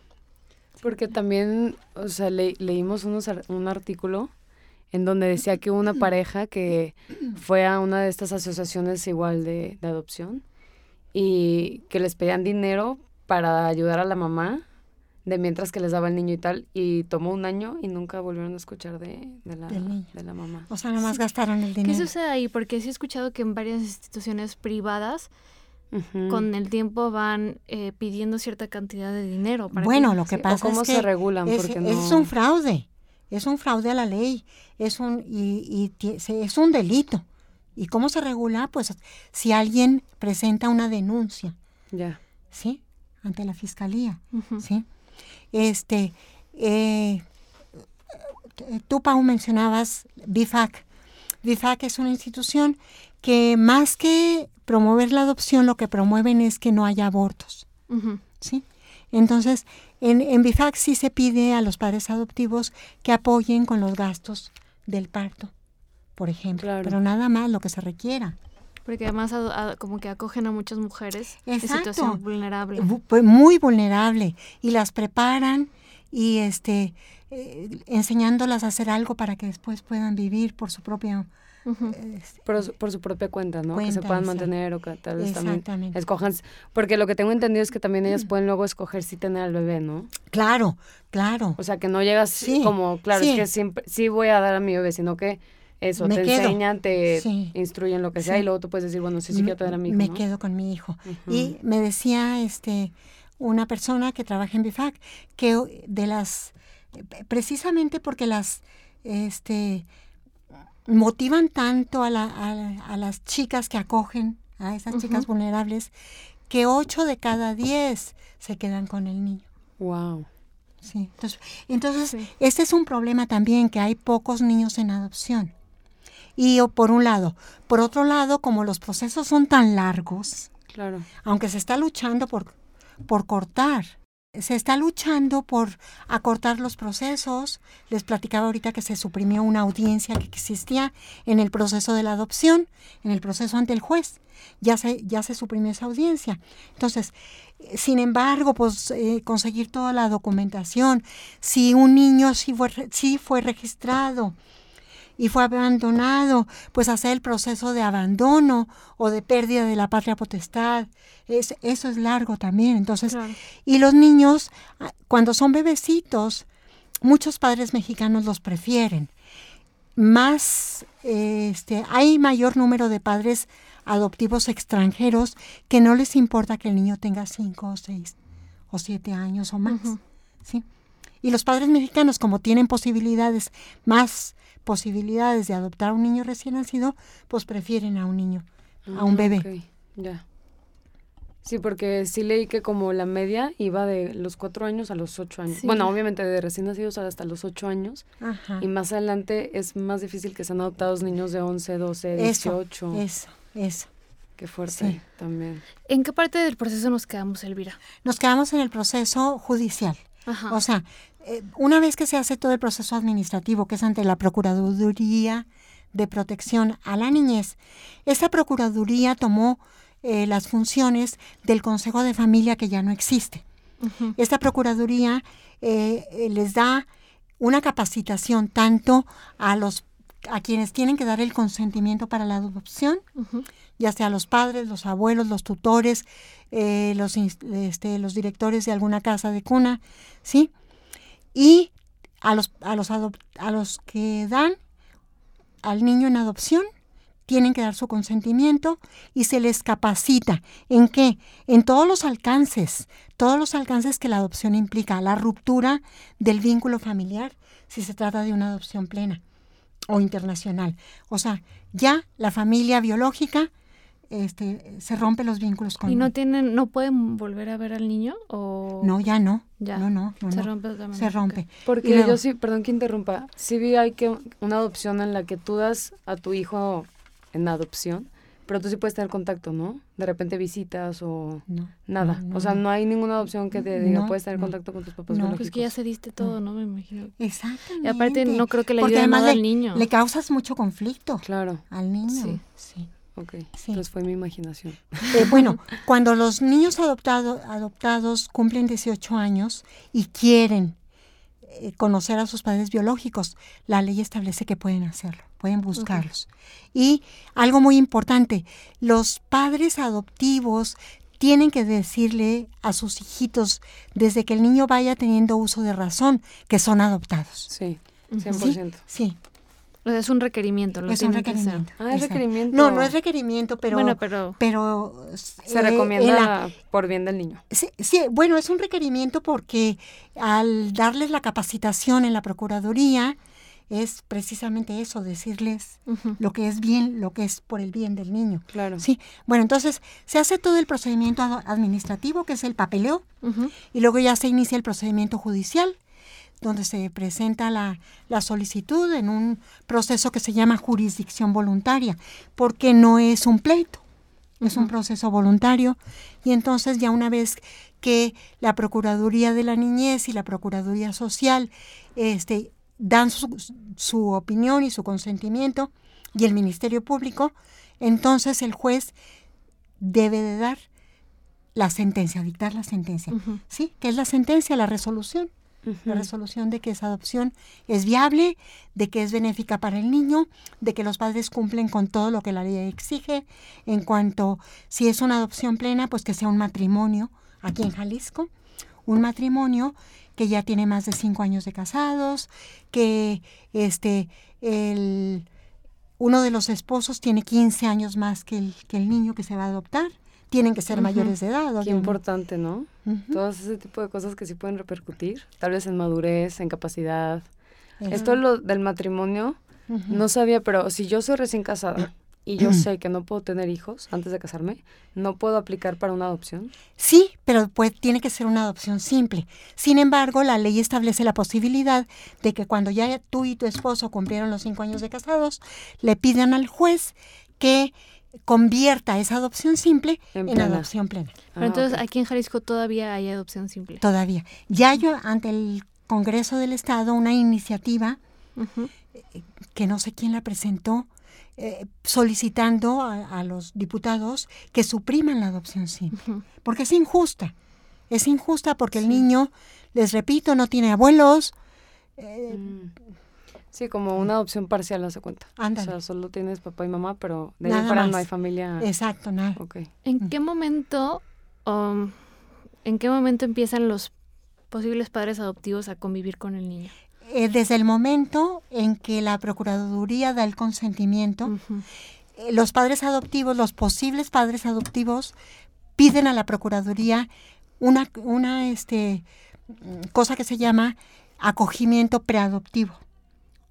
Porque también, o sea, leímos unos, un artículo en donde decía que una pareja que fue a una de estas asociaciones igual de, de adopción y que les pedían dinero para ayudar a la mamá de mientras que les daba el niño y tal, y tomó un año y nunca volvieron a escuchar de, de, la, de la, mamá. O sea, nada más gastaron el dinero. ¿Qué sucede ahí? Porque sí he escuchado que en varias instituciones privadas con el tiempo van eh, pidiendo cierta cantidad de dinero. Para bueno, lo que pasa cómo es que se regulan. Es, porque es un fraude es un fraude a la ley, es un, y, es un delito. ¿Y cómo se regula? Pues si alguien presenta una denuncia. Ya. ¿Sí? Ante la fiscalía. ¿Sí? Este, eh, tú, Pau, mencionabas BIFAC. BIFAC es una institución que más que promover la adopción, lo que promueven es que no haya abortos. ¿Sí? Entonces, en, en BIFAC sí se pide a los padres adoptivos que apoyen con los gastos del parto, por ejemplo, pero nada más lo que se requiera. Porque además como que acogen a muchas mujeres en situación vulnerable. Pues muy vulnerable y las preparan y este eh, enseñándolas a hacer algo para que después puedan vivir por su propio este, por, su propia cuenta, ¿no? que se puedan mantener o que tal vez también escojan. Porque lo que tengo entendido es que también ellas pueden luego escoger si tener al bebé, ¿no? Claro, claro. O sea, que no llegas como, claro, es que siempre, sí voy a dar a mi bebé, sino que eso, te enseñan, te instruyen lo que sea y luego tú puedes decir, bueno, sí, sí quiero tener a mi hijo. Me quedo con mi hijo. Y me decía este una persona que trabaja en BIFAC que de las, precisamente porque las, este, motivan tanto a, las chicas que acogen a esas chicas vulnerables que ocho de cada diez se quedan con el niño. Wow. Sí, entonces, entonces este es un problema también, que hay pocos niños en adopción. Y por un lado. Por otro lado, como los procesos son tan largos, claro. aunque se está luchando por, por cortar se está luchando por acortar los procesos. Les platicaba ahorita que se suprimió una audiencia que existía en el proceso de la adopción, en el proceso ante el juez. Ya se, ya se suprimió esa audiencia. Entonces, sin embargo, pues eh, conseguir toda la documentación, si un niño sí fue, sí fue registrado, y fue abandonado, pues hacer el proceso de abandono o de pérdida de la patria potestad. Es, eso es largo también. Entonces, y los niños, ah, cuando son bebecitos, muchos padres mexicanos los prefieren. Más, este, hay mayor número de padres adoptivos extranjeros que no les importa que el niño tenga cinco o seis o siete años o más. ¿sí? Y los padres mexicanos, como tienen posibilidades más posibilidades de adoptar a un niño recién nacido, pues prefieren a un niño, a un bebé. ya. Sí, porque sí leí que como la media iba de los cuatro años a los ocho años. Bueno, obviamente de recién nacidos hasta los ocho años. Y más adelante es más difícil que sean adoptados niños de 11, 12, 18. Eso, Eso. Qué fuerte Sí. también. ¿En qué parte del proceso nos quedamos, Elvira? Nos quedamos en el proceso judicial. Ajá. O sea, eh, una vez que se hace todo el proceso administrativo, que es ante la Procuraduría de Protección a la Niñez, esta Procuraduría tomó eh, las funciones del Consejo de Familia que ya no existe. Esta Procuraduría eh, eh, les da una capacitación tanto a los a quienes tienen que dar el consentimiento para la adopción, ya sea los padres, los abuelos, los tutores, eh, los, este, los directores de alguna casa de cuna, ¿sí? Y a los, a, los a los que dan al niño en adopción, tienen que dar su consentimiento y se les capacita. ¿En qué? En todos los alcances, todos los alcances que la adopción implica, la ruptura del vínculo familiar, si se trata de una adopción plena o internacional. O sea, ya la familia biológica este, se rompe los vínculos con ¿Y no tienen, no pueden volver a ver al niño? O No, ya no. Ya. No, no, no. se rompe totalmente. Se rompe. Porque luego- yo sí, perdón que interrumpa, sí vi hay que una adopción en la que tú das a tu hijo en adopción, pero tú sí puedes tener contacto, ¿no? De repente visitas o No, nada. no, o sea, no. hay ninguna adopción que te diga No, puedes tener no. contacto con tus papás No. biológicos. Pues que ya cediste todo, ¿no? Me imagino. Exactamente. Y aparte no creo que le ayude nada le, al niño. le causas mucho conflicto Claro, al niño. Sí. sí. Ok. Sí. Entonces fue mi imaginación. Eh, bueno, cuando los niños adoptado- adoptados cumplen 18 años y quieren eh, conocer a sus padres biológicos, la ley establece que pueden hacerlo, pueden buscarlos. Y algo muy importante, los padres adoptivos tienen que decirle a sus hijitos desde que el niño vaya teniendo uso de razón que son adoptados. Sí, Ujú. 100%. Sí, O sea, es un requerimiento, lo es un requerimiento. Ah, es requerimiento. No, no es requerimiento, pero... bueno, pero pero Se eh, en recomienda la- por bien del niño. Sí, sí, bueno, es un requerimiento porque al darles la capacitación en la Procuraduría es precisamente eso, decirles lo que es bien, lo que es por el bien del niño. Claro. Sí, bueno, entonces se hace todo el procedimiento ad- administrativo, que es el papeleo, y luego ya se inicia el procedimiento judicial, donde se presenta la, la solicitud en un proceso que se llama jurisdicción voluntaria, porque no es un pleito, es un proceso voluntario. Y entonces ya una vez que la Procuraduría de la Niñez y la Procuraduría Social este, dan su, su opinión y su consentimiento, y el Ministerio Público, entonces el juez debe de dar la sentencia, dictar la sentencia. ¿Sí? ¿Qué es la sentencia? La resolución. La resolución de que esa adopción es viable, de que es benéfica para el niño, de que los padres cumplen con todo lo que la ley exige. En cuanto, si es una adopción plena, pues que sea un matrimonio aquí en Jalisco, un matrimonio que ya tiene más de cinco años de casados, que este, el, uno de los esposos tiene 15 años más que el, que el niño que se va a adoptar. Tienen que ser mayores de edad. Qué obviamente. importante, ¿no? Ujú. Todo ese tipo de cosas que sí pueden repercutir, tal vez en madurez, en capacidad. Esto lo del matrimonio, no sabía, pero si yo soy recién casada y yo sé que no puedo tener hijos antes de casarme, ¿no puedo aplicar para una adopción? Sí, pero pues tiene que ser una adopción simple. Sin embargo, la ley establece la posibilidad de que cuando ya tú y tu esposo cumplieron los cinco años de casados, le pidan al juez que convierta esa adopción simple En adopción plena. Pero Ah, entonces ok. aquí en Jalisco todavía hay adopción simple. Todavía. Ya yo ante el Congreso del Estado una iniciativa Ujú. que no sé quién la presentó, eh, solicitando a, a los diputados que supriman la adopción simple. Porque es injusta. Es injusta porque el niño, les repito, no tiene abuelos. eh, Mm. Sí, como una adopción parcial, hace cuenta. Ándale. O sea, solo tienes papá y mamá, pero de ahí Nada fuera no hay familia. Exacto, nada. Ok. ¿En qué momento, um, en qué momento empiezan los posibles padres adoptivos a convivir con el niño? Eh, desde el momento en que la Procuraduría da el consentimiento, eh, los padres adoptivos, los posibles padres adoptivos, piden a la Procuraduría una, una este, mm, cosa que se llama acogimiento preadoptivo.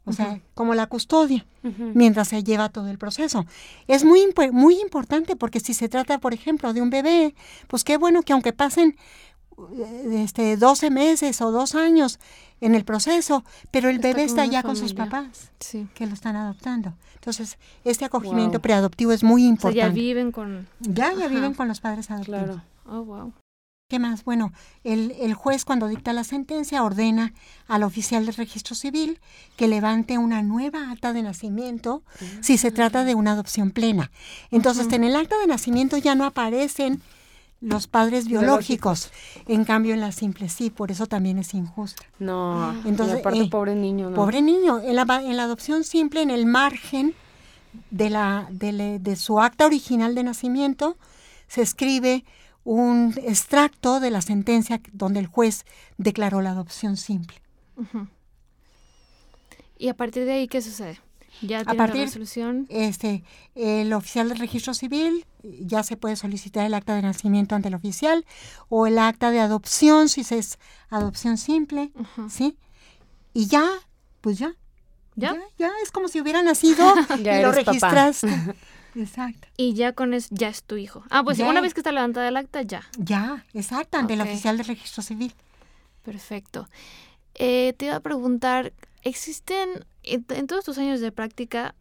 O sea, como la custodia. Mientras se lleva todo el proceso. Es muy, muy importante porque si se trata, por ejemplo, de un bebé, pues qué bueno que aunque pasen eh, este, 12 meses o dos años en el proceso, pero el Está bebé está ya con sus papás Sí. que lo están adoptando. Entonces, este acogimiento Wow. preadoptivo es muy O sea, importante. ya viven con... ya, ya Ajá. viven con los padres adoptivos. Claro. Oh, wow. ¿Qué más? Bueno, el, el juez cuando dicta la sentencia ordena al oficial de registro civil que levante una nueva acta de nacimiento si se trata de una adopción plena. Entonces, en el acta de nacimiento ya no aparecen los padres biológicos. En cambio, en la simple sí, por eso también es injusta. No, Entonces, y aparte eh, pobre niño, ¿no? Pobre niño, en la, en la adopción simple, en el margen de, la, de, de su acta original de nacimiento, se escribe un extracto de la sentencia donde el juez declaró la adopción simple. Y a partir de ahí, ¿qué sucede? Ya tiene partir- la resolución. Este, el oficial del registro civil ya se puede solicitar el acta de nacimiento ante el oficial o el acta de adopción si se es adopción simple. ¿sí? Y ya, pues ya. ¿Ya? Ya, ya es como si hubiera nacido y lo registraste. Exacto. Y ya con eso, ya es tu hijo. Ah, pues Ya. una vez que está levantada el acta, ya. Ya, exacto, ante el oficial de registro civil. Perfecto. Eh, te iba a preguntar, ¿existen, en, en todos tus años de práctica,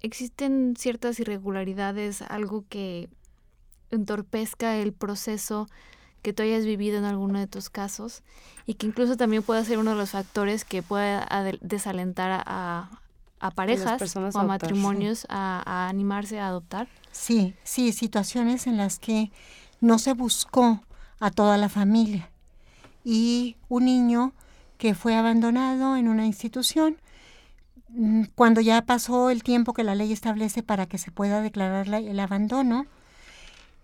existen ciertas irregularidades, algo que entorpezca el proceso que tú hayas vivido en alguno de tus casos y que incluso también pueda ser uno de los factores que pueda desalentar a, a- parejas personas o a sí. matrimonios a, a animarse a adoptar? Sí, sí, situaciones en las que no se buscó a toda la familia y un niño que fue abandonado en una institución, mm, cuando ya pasó el tiempo que la ley establece para que se pueda declarar la- el abandono,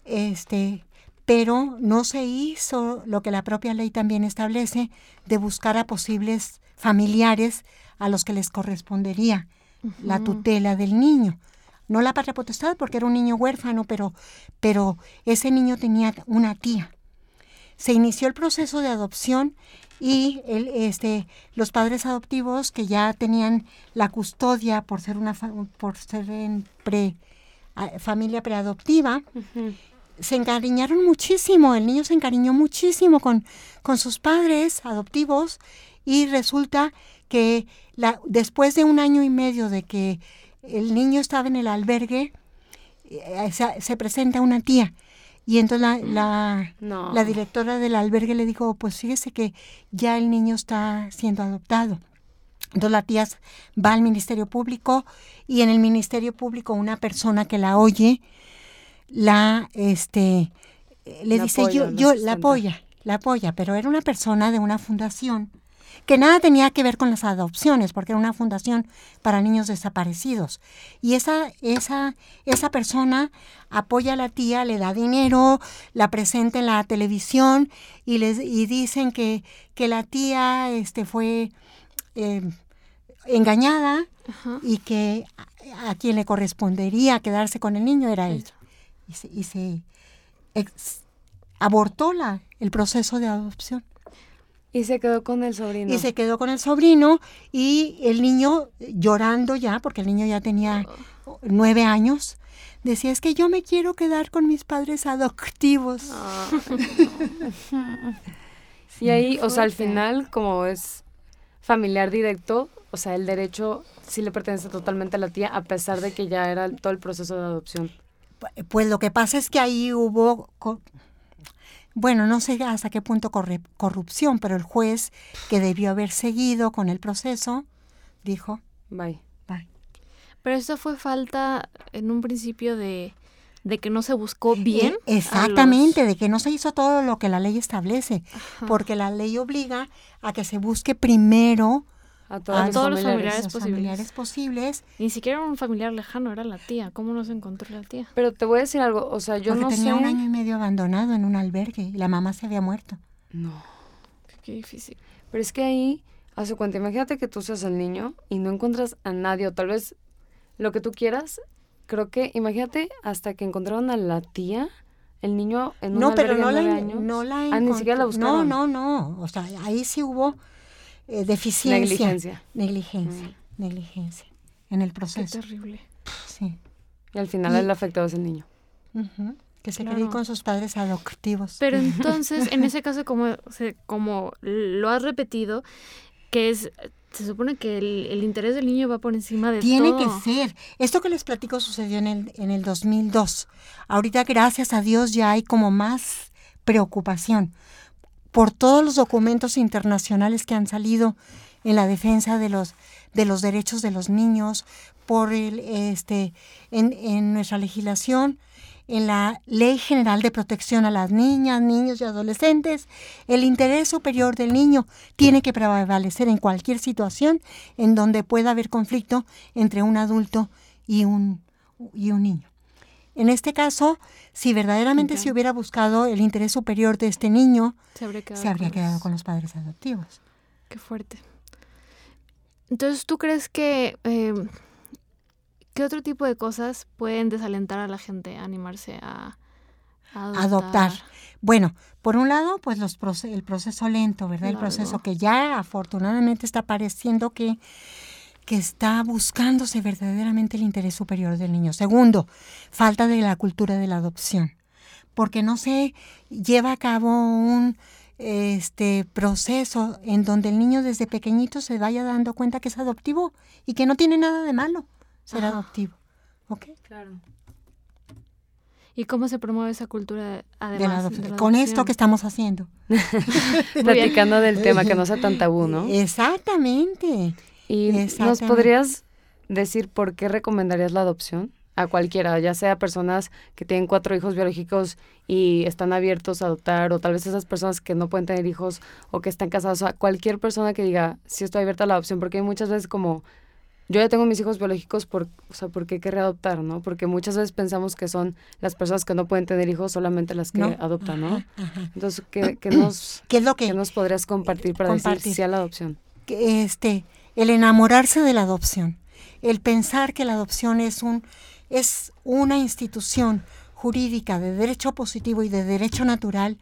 este, pero no se hizo lo que la propia ley también establece de buscar a posibles familiares a los que les correspondería la tutela del niño. No la patria potestad porque era un niño huérfano, pero, pero ese niño tenía una tía. Se inició el proceso de adopción y el, este, los padres adoptivos que ya tenían la custodia por ser una por ser en pre, familia preadoptiva, se encariñaron muchísimo, el niño se encariñó muchísimo con, con sus padres adoptivos y resulta que la, después de un año y medio de que el niño estaba en el albergue, eh, se, se presenta una tía y entonces la, la, No. la directora del albergue le dijo, pues fíjese que ya el niño está siendo adoptado. Entonces la tía va al Ministerio Público y en el Ministerio Público una persona que la oye la este eh, le La dice apoya, yo yo la apoya, la apoya, pero era una persona de una fundación que nada tenía que ver con las adopciones, porque era una fundación para niños desaparecidos. Y esa, esa, esa persona apoya a la tía, le da dinero, la presenta en la televisión y les y dicen que, que la tía este, fue eh, engañada Ajá. y que a, a quien le correspondería quedarse con el niño era ella. Y se, y se ex- abortó la, el proceso de adopción. Y se quedó con el sobrino. Y se quedó con el sobrino y el niño llorando ya, porque el niño ya tenía nueve años, decía, es que yo me quiero quedar con mis padres adoptivos. Ah. y ahí, o sea, al final, como es familiar directo, o sea, el derecho sí le pertenece totalmente a la tía, a pesar de que ya era todo el proceso de adopción. Pues lo que pasa es que ahí hubo, bueno, no sé hasta qué punto corre- corrupción, pero el juez que debió haber seguido con el proceso dijo, Bye. "Bye". Pero eso fue falta en un principio de, de que no se buscó bien. Eh, a Exactamente, los- de que no se hizo todo lo que la ley establece, Ajá. porque la ley obliga a que se busque primero A todos, a los, todos los familiares. posibles. familiares posibles, Ni siquiera era un familiar lejano, era la tía. ¿Cómo no se encontró la tía? Pero te voy a decir algo, o sea, yo porque no tenía sé... un año y medio abandonado en un albergue y la mamá se había muerto. No. Qué difícil. Pero es que ahí, hace cuenta, imagínate que tú seas el niño y no encuentras a nadie, o tal vez lo que tú quieras, creo que, imagínate, hasta que encontraron a la tía, el niño en un No, pero albergue no de la, años. no la Ah, ni siquiera la No, buscaron. no, no. O sea, ahí sí hubo eh, deficiencia. Negligencia. Negligencia. Negligencia. En el Qué proceso. terrible. Sí. Y al final Y- el afectado es el niño. Que se ir con sus padres adoptivos. Pero entonces, en ese caso, como, como lo has repetido, que es se supone que el, interés del niño va por encima de Tiene todo. que ser. Esto que les platico sucedió en el, en el 2002. Ahorita, gracias a Dios, ya hay como más preocupación por todos los documentos internacionales que han salido en la defensa de los, de los derechos de los niños, por el, este, en, en nuestra legislación en la Ley General de Protección a las Niñas, Niños y Adolescentes, el interés superior del niño tiene que prevalecer en cualquier situación en donde pueda haber conflicto entre un adulto y un, y un niño. En este caso, si verdaderamente se hubiera buscado el interés superior de este niño, se, habría quedado con los padres adoptivos. Qué fuerte. Entonces, ¿tú crees que eh, ¿Qué otro tipo de cosas pueden desalentar a la gente a animarse a, adoptar? Bueno, por un lado, pues los el proceso lento, ¿verdad? El proceso que ya afortunadamente está pareciendo que, que está buscándose verdaderamente el interés superior del niño. Segundo, falta de la cultura de la adopción, porque no se lleva a cabo un este proceso en donde el niño desde pequeñito se vaya dando cuenta que es adoptivo y que no tiene nada de malo ser adoptivo. ¿Ok? Claro. ¿Y cómo se promueve esa cultura además Con esto que estamos haciendo. Platicando del tema, que no sea tan tabú, ¿no? Exactamente. ¿Y nos podrías decir por qué recomendarías la adopción? a cualquiera, ya sea personas que tienen cuatro hijos biológicos y están abiertos a adoptar, o tal vez esas personas que no pueden tener hijos o que están casados, o sea, cualquier persona que diga, sí estoy abierta a la adopción, porque hay muchas veces como yo ya tengo mis hijos biológicos, por, o sea, ¿por qué querría adoptar, no? Porque muchas veces pensamos que son las personas que no pueden tener hijos solamente las que adoptan, ¿no? Entonces, ¿qué, nos, ¿Qué, es lo que, nos podrías compartir para decir sí a la adopción? Este, el enamorarse de la adopción, el pensar que la adopción es, un, es una institución jurídica de derecho positivo y de derecho natural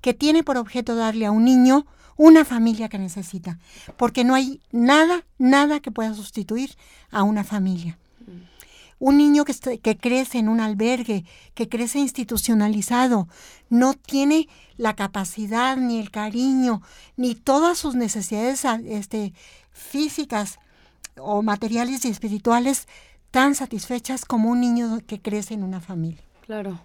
que tiene por objeto darle a un niño una familia que necesita, porque no hay nada, nada que pueda sustituir a una familia. Un niño que, que, crece en un albergue, que crece institucionalizado, no tiene la capacidad, ni el cariño, ni todas sus necesidades este, físicas o materiales y espirituales tan satisfechas como un niño que crece en una familia. Claro.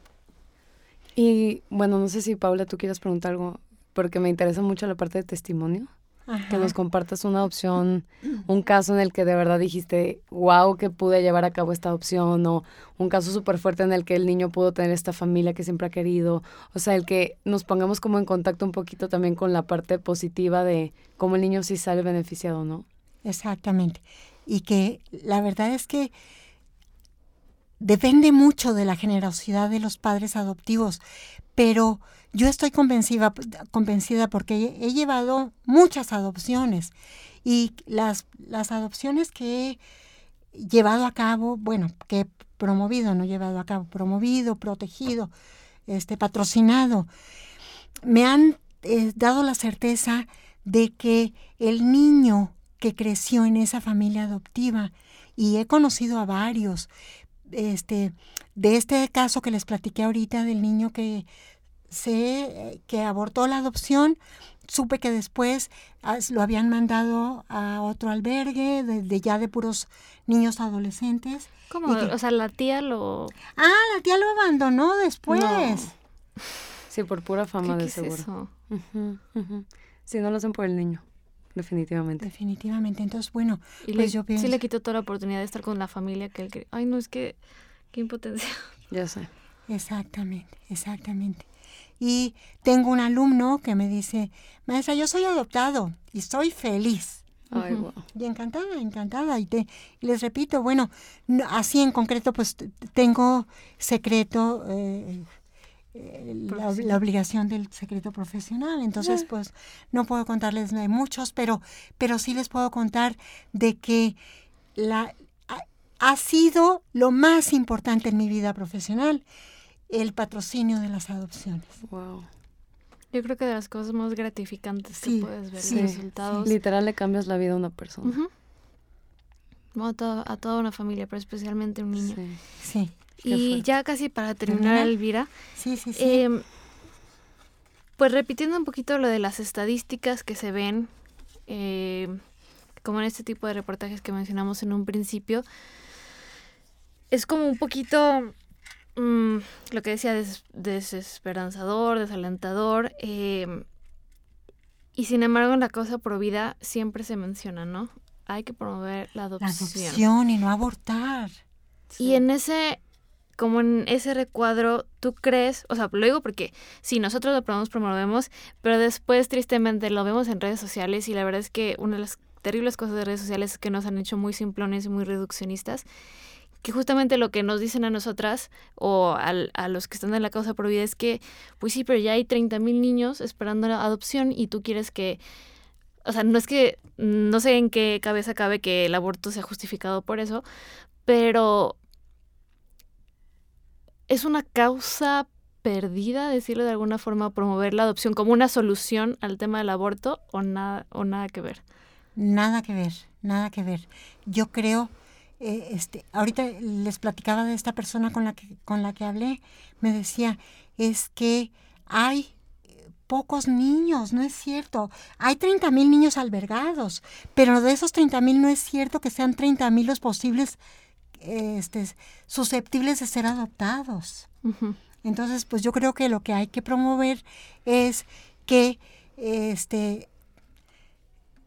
Y bueno, no sé si Paula, tú quieras preguntar algo porque me interesa mucho la parte de testimonio. Que nos compartas una opción, un caso en el que de verdad dijiste, wow, que pude llevar a cabo esta opción, o un caso súper fuerte en el que el niño pudo tener esta familia que siempre ha querido. O sea, el que nos pongamos como en contacto un poquito también con la parte positiva de cómo el niño sí sale beneficiado, ¿no? Exactamente. Y que la verdad es que depende mucho de la generosidad de los padres adoptivos, pero yo estoy convencida, convencida porque he llevado muchas adopciones y las, las adopciones que he llevado a cabo, bueno, que he promovido, no llevado a cabo, promovido, protegido, este, patrocinado, me han eh, dado la certeza de que el niño que creció en esa familia adoptiva, y he conocido a varios, este, de este caso que les platiqué ahorita del niño que sé que abortó la adopción, supe que después lo habían mandado a otro albergue de, ya de puros niños adolescentes. ¿Cómo? o sea, la tía lo... Ah, la tía lo abandonó después. Sí, por pura fama de seguro. Sí, no lo hacen por el niño. Definitivamente. Definitivamente. Entonces, bueno, y pues yo pienso... Sí le quitó toda la oportunidad de estar con la familia que él quería. Ay, no, es que... Qué impotencia. Ya sé. Exactamente, exactamente. Y tengo un alumno que me dice, maestra, yo soy adoptado y estoy feliz. Ay, wow. Y encantada, encantada. Y, te, les repito, bueno, así en concreto, pues tengo secreto, eh, eh, la, obligación del secreto profesional. Entonces, pues no puedo contarles de muchos, pero, pero sí les puedo contar de que la, ha sido lo más importante en mi vida profesional el patrocinio de las adopciones. Wow. Yo creo que de las cosas más gratificantes que puedes ver, resultados. Literal le cambias la vida a una persona. ¿No? A, toda, a toda una familia, pero especialmente un niño. Sí. Y ya casi para terminar, ¿Terminar? Elvira, Sí, sí, sí. em, pues repitiendo un poquito lo de las estadísticas que se ven, em, como en este tipo de reportajes que mencionamos en un principio, es como un poquito mm, lo que decía, des- desesperanzador, desalentador. em, y sin embargo, en la causa pro vida siempre se menciona, ¿no? Hay que promover la la adopción. y no abortar. Y en ese, como en ese recuadro, tú crees, o sea, lo digo porque sí, nosotros lo promovemos, promovemos, pero después tristemente lo vemos en redes sociales y la verdad es que una de las terribles cosas de redes sociales es que nos han hecho muy simplones y muy reduccionistas, que justamente lo que nos dicen a nosotras o al- a los que están en la causa por vida es que, pues sí, pero ya hay 30 mil niños esperando la adopción y tú quieres que o sea, no es que, no sé en qué cabeza cabe que el aborto sea justificado por eso, pero es una causa perdida, decirlo de alguna forma, promover la adopción como una solución al tema del aborto o nada, o nada que ver. Nada que ver, nada que ver. Yo creo, eh, este, ahorita les platicaba de esta persona con la que con la que hablé, me decía es que hay pocos niños, no es cierto. Hay 30 mil niños albergados, pero de esos 30 mil no es cierto que sean 30 mil los posibles este, susceptibles de ser adoptados. Entonces, pues yo creo que lo que hay que promover es que, este,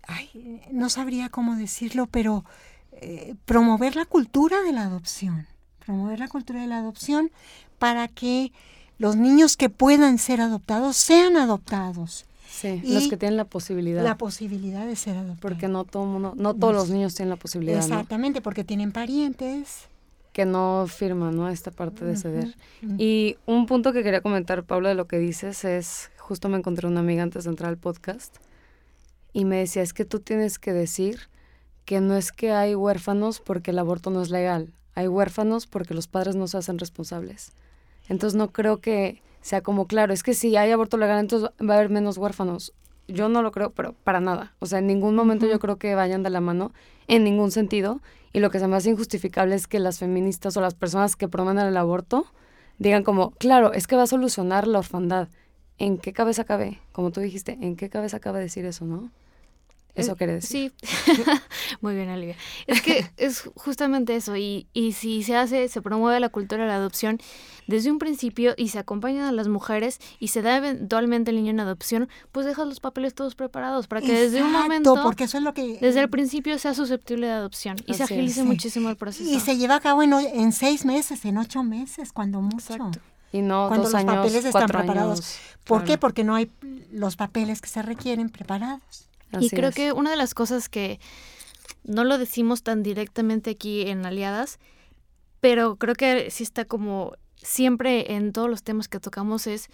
ay, no sabría cómo decirlo, pero eh, promover la cultura de la adopción, promover la cultura de la adopción para que los niños que puedan ser adoptados sean adoptados, Sí, Y los que tienen la posibilidad. la posibilidad de ser adoptados. porque no todo mundo, no todos los niños tienen la posibilidad, ¿no? Exactamente, porque tienen parientes. que no firman, ¿no? Esta parte de ceder. Y un punto que quería comentar, Paula, de lo que dices es, justo me encontré una amiga antes de entrar al podcast y me decía, es que tú tienes que decir que no es que hay huérfanos porque el aborto no es legal, hay huérfanos porque los padres no se hacen responsables. Entonces no creo que sea como, claro, es que si hay aborto legal, entonces va a haber menos huérfanos. Yo no lo creo, pero para nada. O sea, en ningún momento yo creo que vayan de la mano, en ningún sentido. Y lo que se me hace injustificable es que las feministas o las personas que promueven el aborto digan como, claro, es que va a solucionar la orfandad. ¿En qué cabeza cabe? Como tú dijiste, ¿en qué cabeza cabe decir eso, no? Eso Eh, quiere decir. Sí, muy bien, Olivia. Es que es justamente eso, y, y si se hace, se promueve la cultura de la adopción desde un principio y se acompañan a las mujeres y se da eventualmente el niño en adopción, pues dejas los papeles todos preparados para que desde un Exacto, momento, porque eso es lo que... desde el principio sea susceptible de adopción y se agilice sí. muchísimo el proceso. Y se lleva a cabo en, seis meses, en ocho meses, cuando mucho. Exacto. Y no Cuando dos los años, papeles están preparados. años. ¿Por qué? Porque no hay los papeles que se requieren preparados. Y creo es. que una de las cosas que no lo decimos tan directamente aquí en Aliadas, pero creo que sí está como siempre en todos los temas que tocamos es,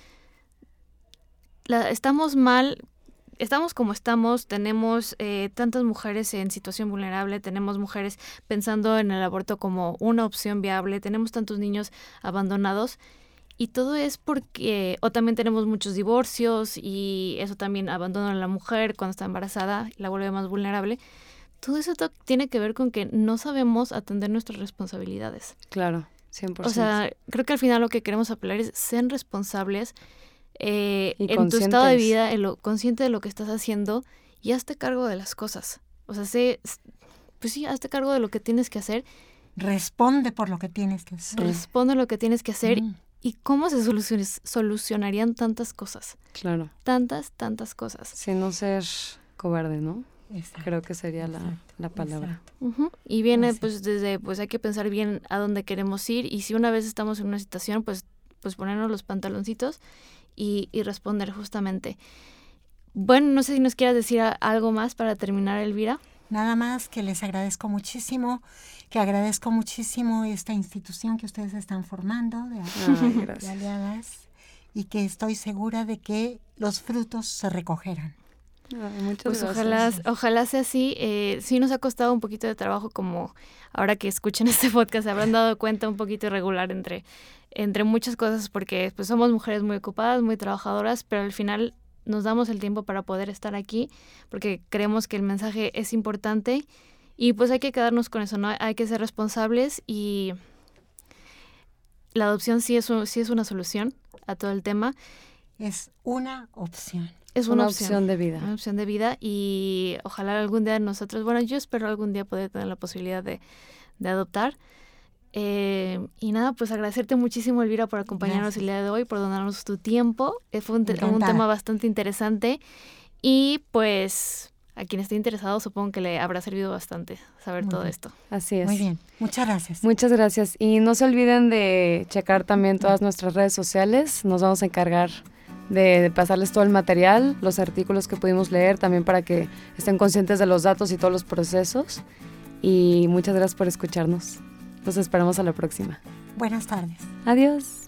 la, estamos mal, estamos como estamos, tenemos eh, tantas mujeres en situación vulnerable, tenemos mujeres pensando en el aborto como una opción viable, tenemos tantos niños abandonados. Y todo es porque, o también tenemos muchos divorcios y eso también abandona a la mujer cuando está embarazada y la vuelve más vulnerable. Todo eso to- tiene que ver con que no sabemos atender nuestras responsabilidades. Claro, 100%. O sea, creo que al final lo que queremos apelar es sean responsables eh, en tu estado de vida, en lo, consciente de lo que estás haciendo y hazte cargo de las cosas. O sea, sé, pues sí, hazte cargo de lo que tienes que hacer, Responde por lo que tienes que hacer. responde lo que tienes que hacer Mm. Y cómo se solucion- solucionarían tantas cosas. claro. Tantas, tantas cosas. Sí, no ser cobarde, ¿no? Exacto. Creo que sería la, Exacto, la palabra. Y viene Así. pues desde, pues hay que pensar bien a dónde queremos ir y si una vez estamos en una situación, pues, pues ponernos los pantaloncitos y, y responder justamente. Bueno, no sé si nos quieras decir algo más para terminar, Elvira. Nada más que les agradezco muchísimo, que agradezco muchísimo esta institución que ustedes están formando de, Ay, de gracias. aliadas y que estoy segura de que los frutos se recogerán. Ay, muchas Pues gracias. ojalá, ojalá sea así. Eh, sí nos ha costado un poquito de trabajo, como ahora que escuchen este podcast se habrán dado cuenta un poquito irregular entre, entre muchas cosas, porque pues somos mujeres muy ocupadas, muy trabajadoras, pero al final nos damos el tiempo para poder estar aquí, porque creemos que el mensaje es importante Y pues hay que quedarnos con eso, ¿no? Hay que ser responsables y la adopción sí es, sí es una solución a todo el tema. Es una opción. Es una, opción, de vida. Una opción de vida y ojalá algún día nosotros, bueno, yo espero algún día poder tener la posibilidad de, adoptar. Eh, y nada, pues agradecerte muchísimo, Elvira, por acompañarnos el día de hoy, por donarnos tu tiempo. Eh, fue un, un, tema bastante interesante. Y pues a quien esté interesado, supongo que le habrá servido bastante saber todo esto. Así es. Muy bien, muchas gracias. Muchas gracias. Y no se olviden de checar también todas nuestras redes sociales. Nos vamos a encargar de, pasarles todo el material, los artículos que pudimos leer, también para que estén conscientes de los datos y todos los procesos. Y muchas gracias por escucharnos. Los esperamos a la próxima. Buenas tardes. Adiós.